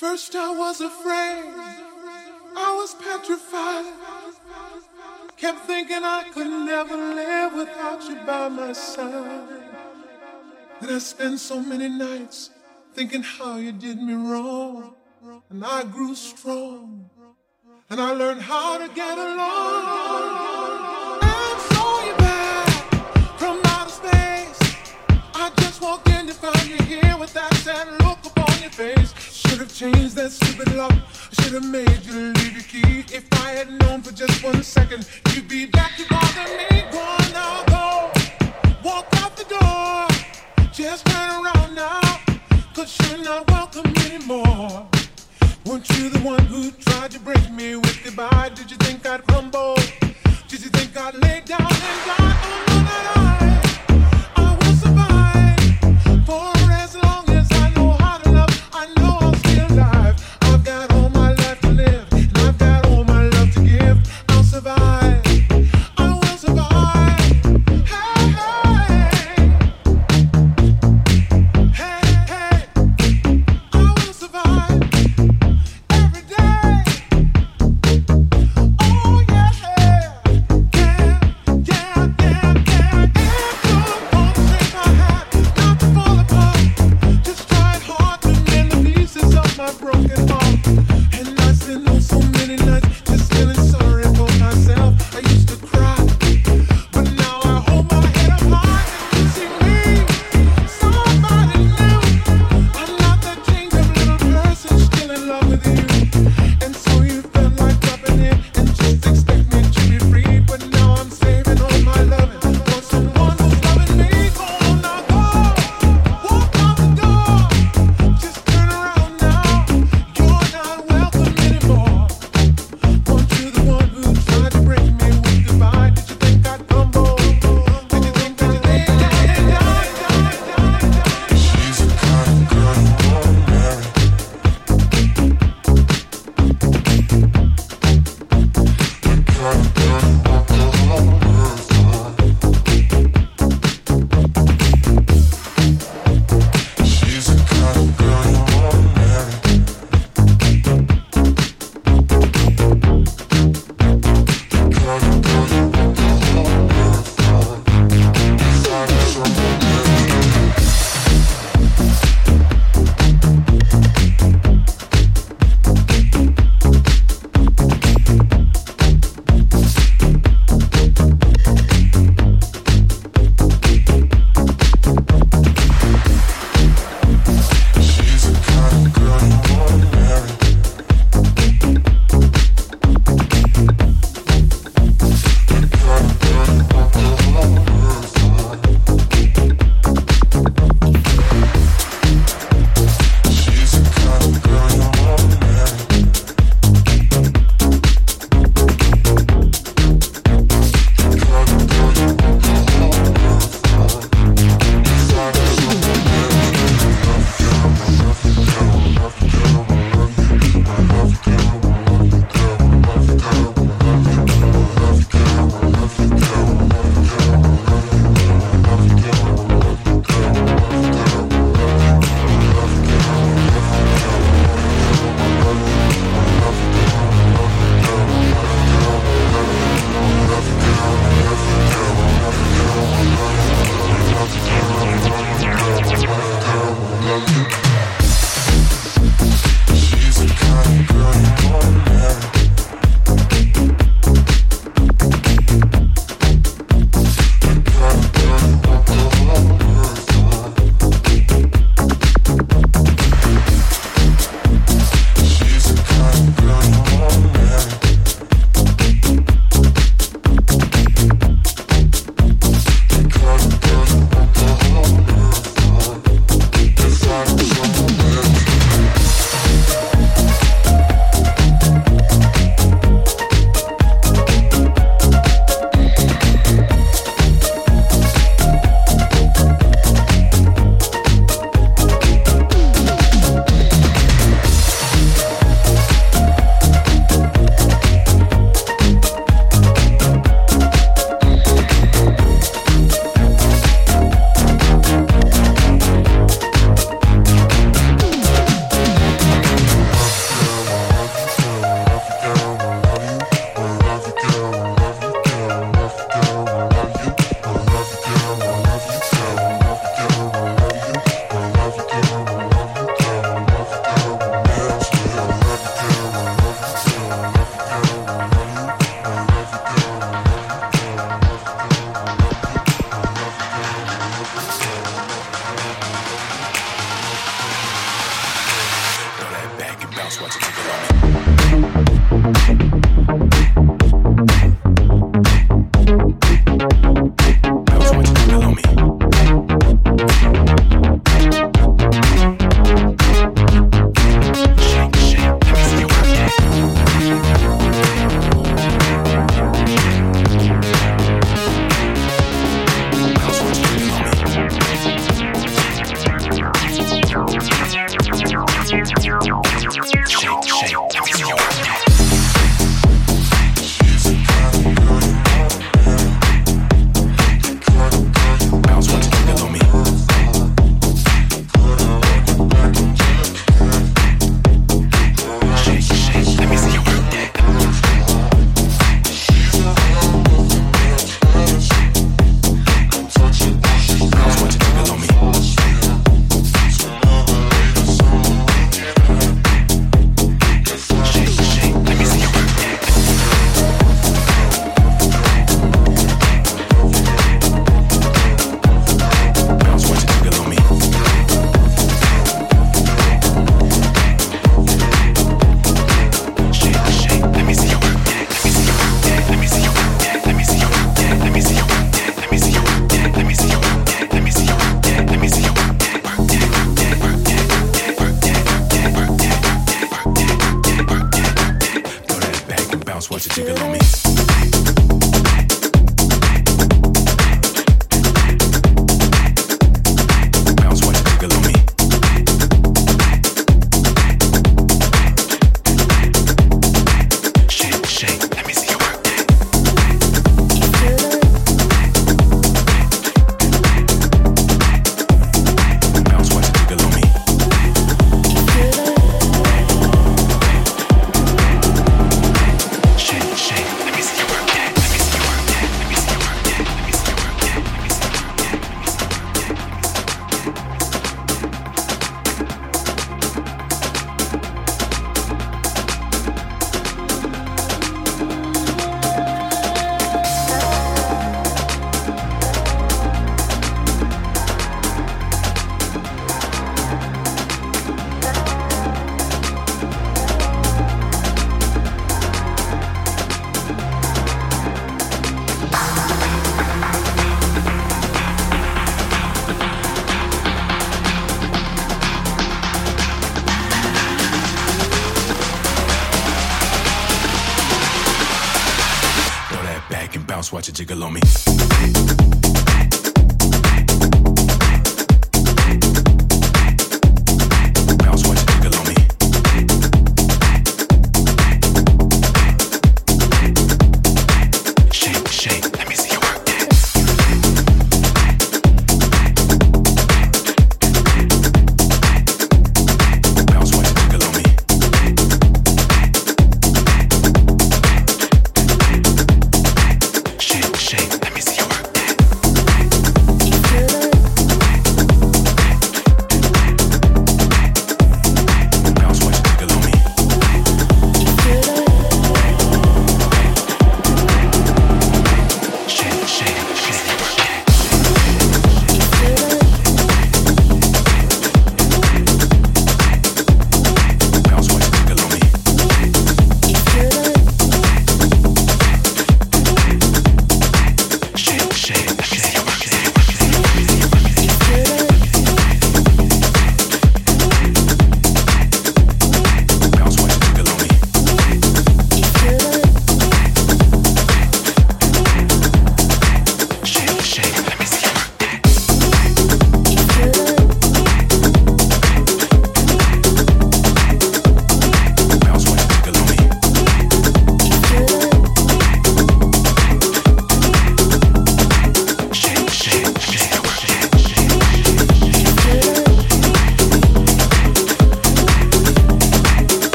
First I was afraid, I was petrified. Kept thinking I could never live without you by my side. Then I spent so many nights thinking how you did me wrong. And I grew strong, and I learned how to get along. I saw you back from outer space. I just walked in to find you here with that sad look upon your face. Should've changed that stupid lock. Should've made you leave your key. If I had known for just one second, you'd be back to bother me. Go on now, go. Walk out the door. Just turn around now. Cause you're not welcome anymore. Weren't you the one who tried to break me with goodbye? Did you think I'd crumble? Did you think I'd lay down and die?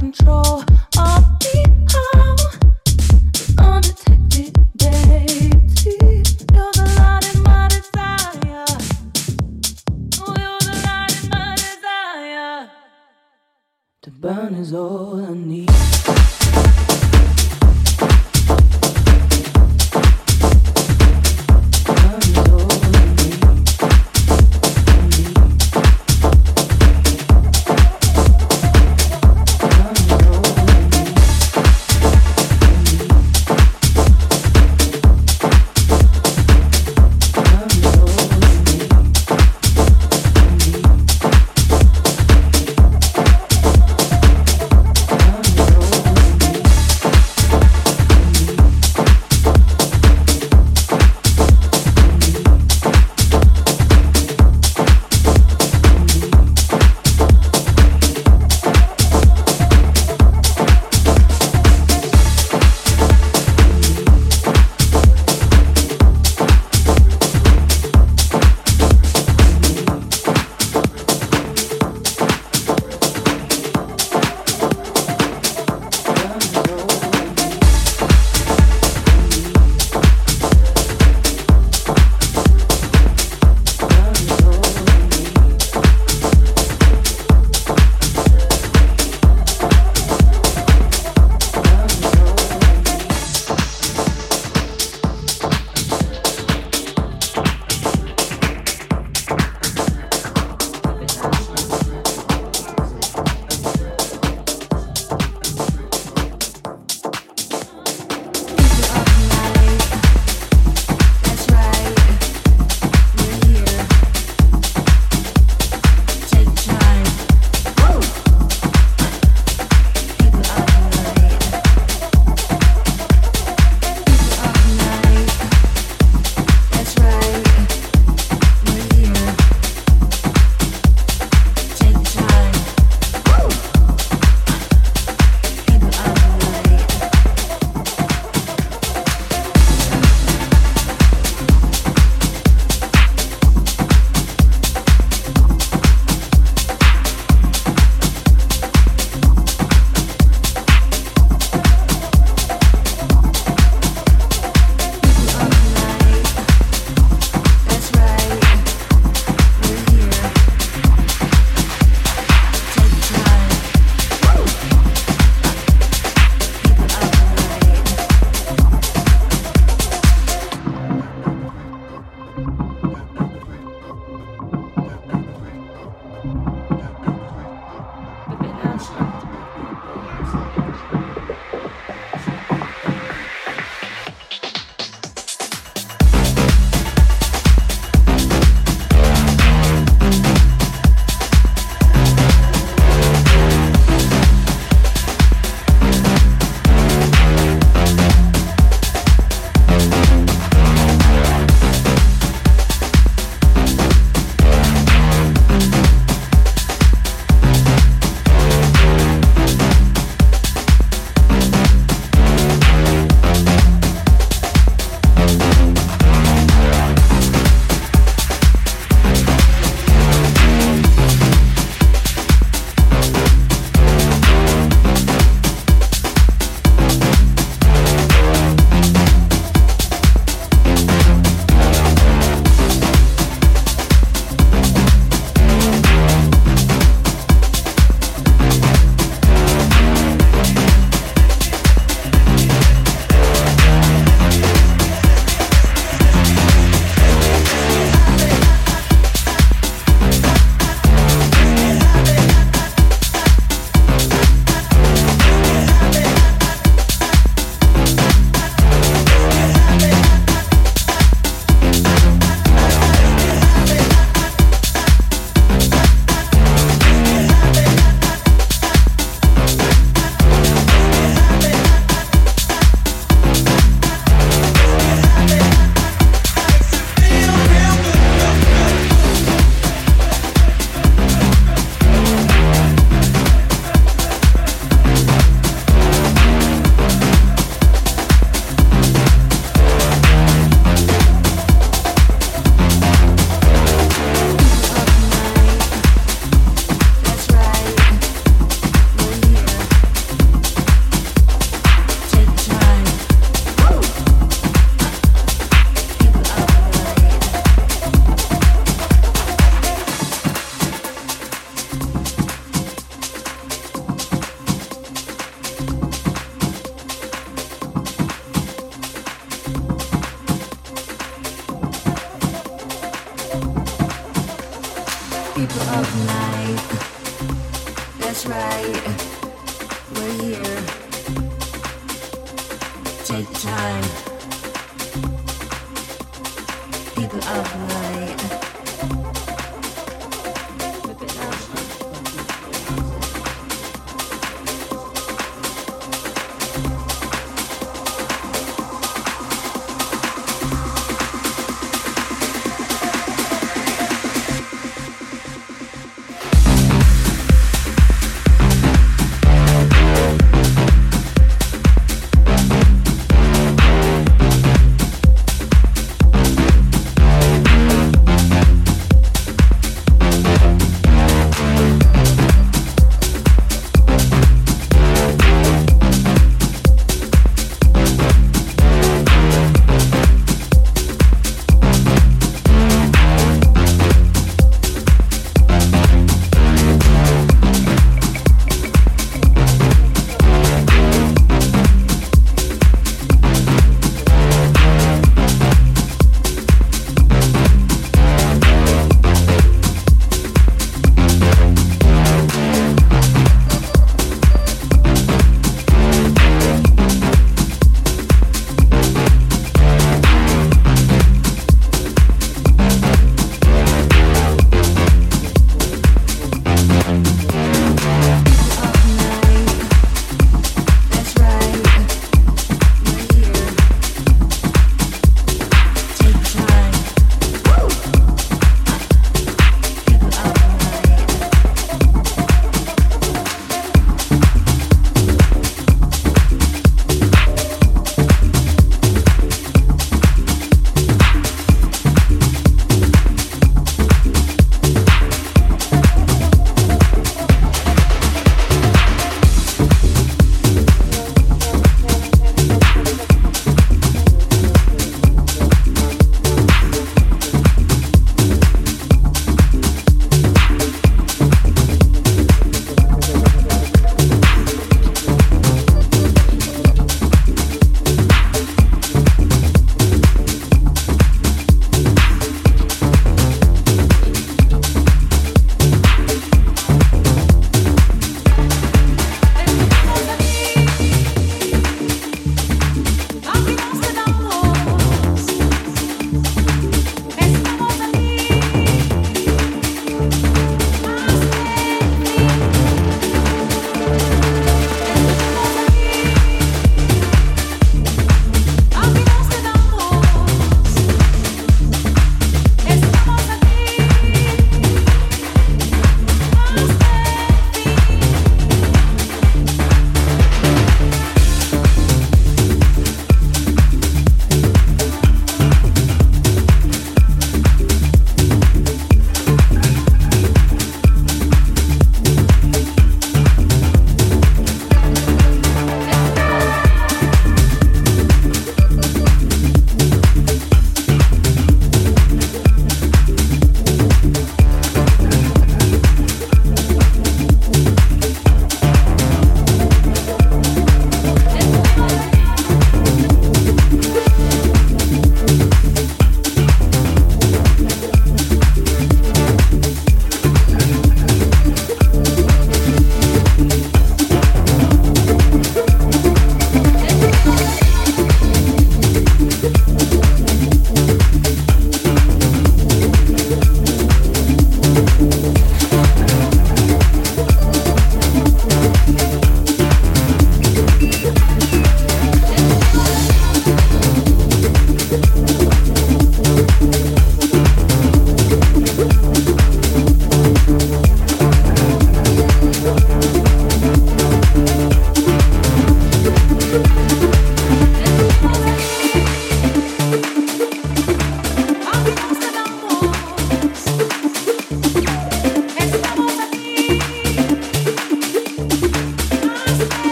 control.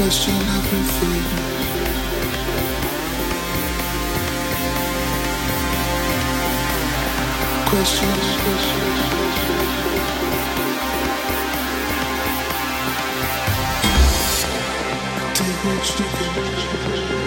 Question everything. Question, Take what you can.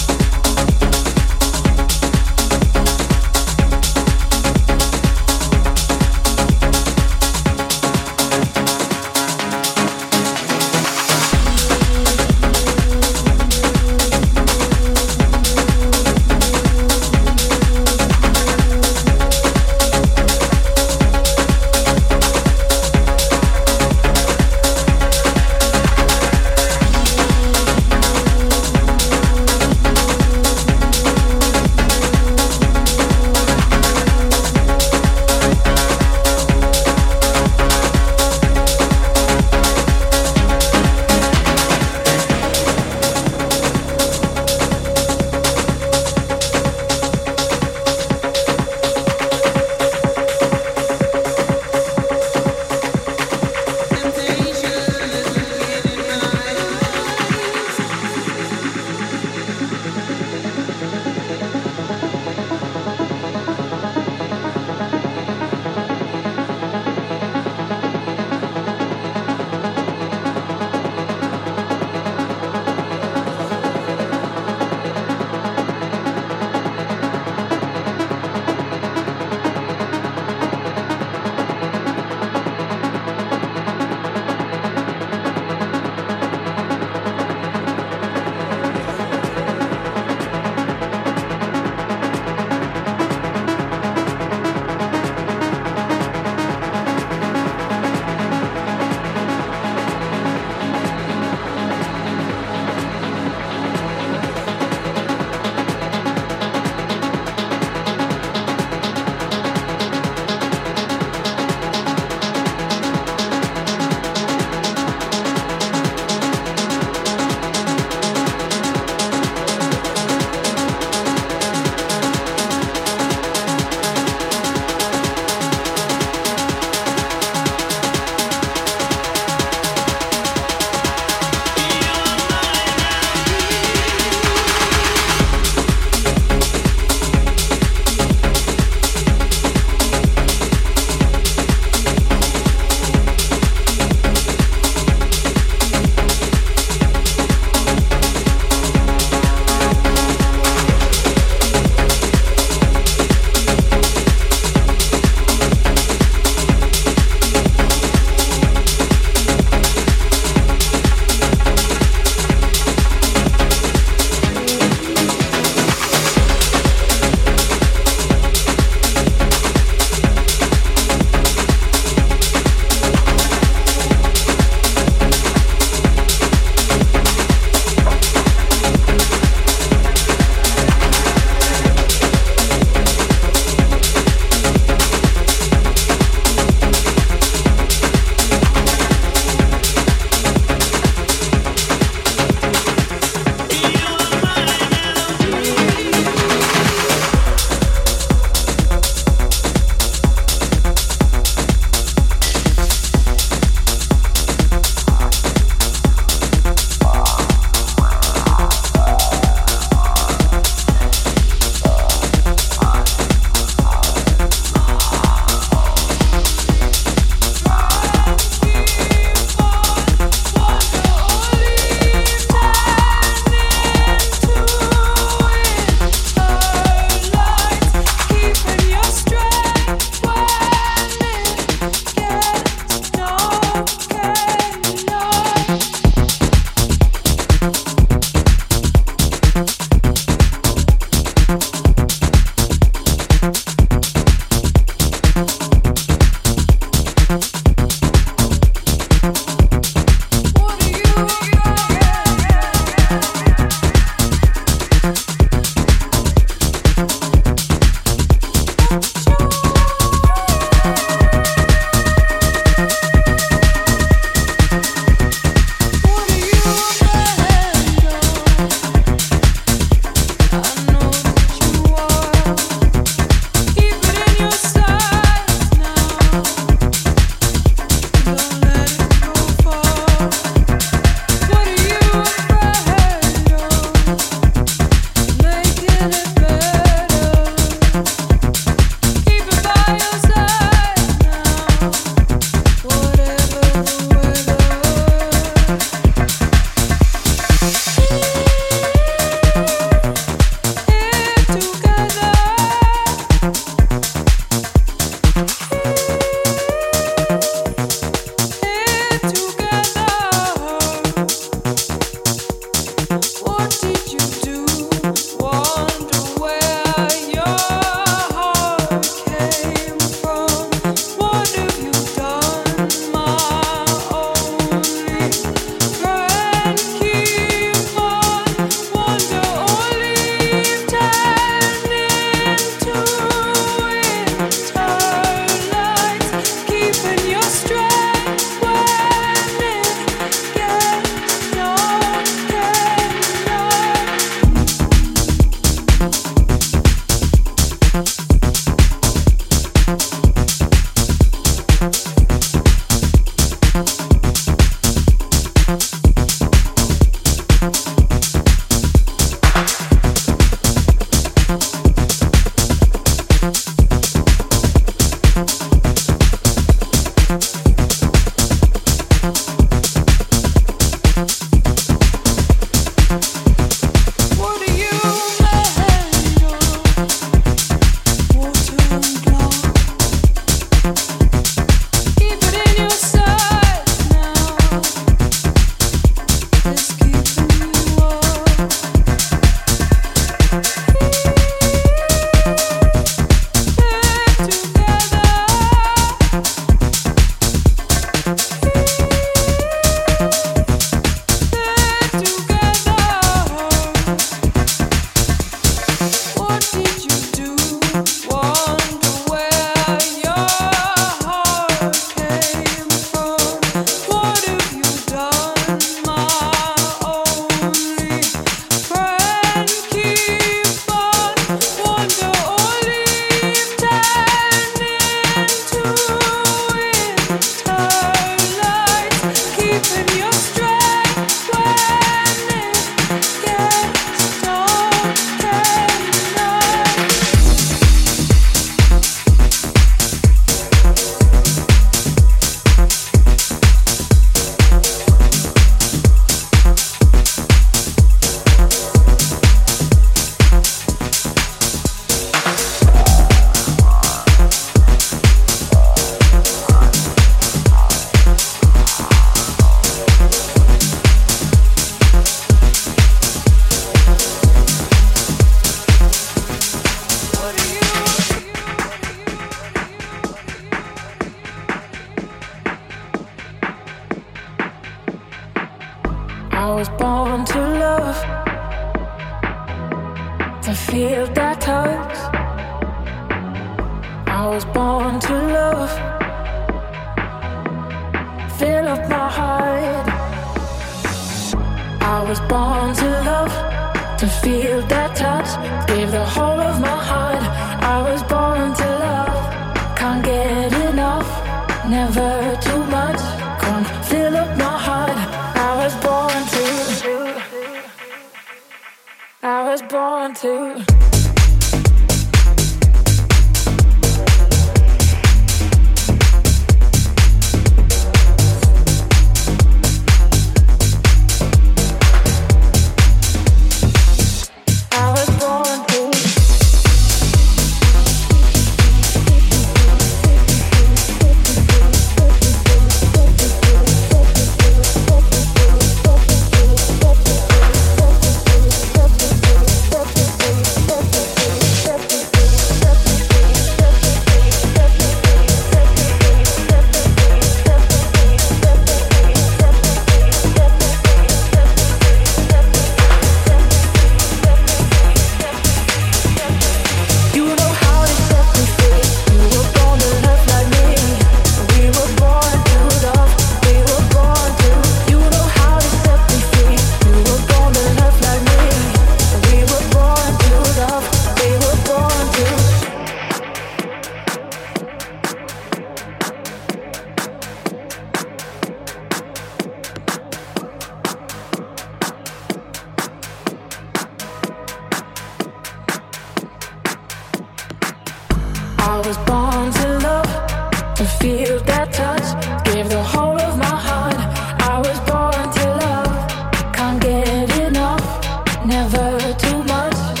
too much.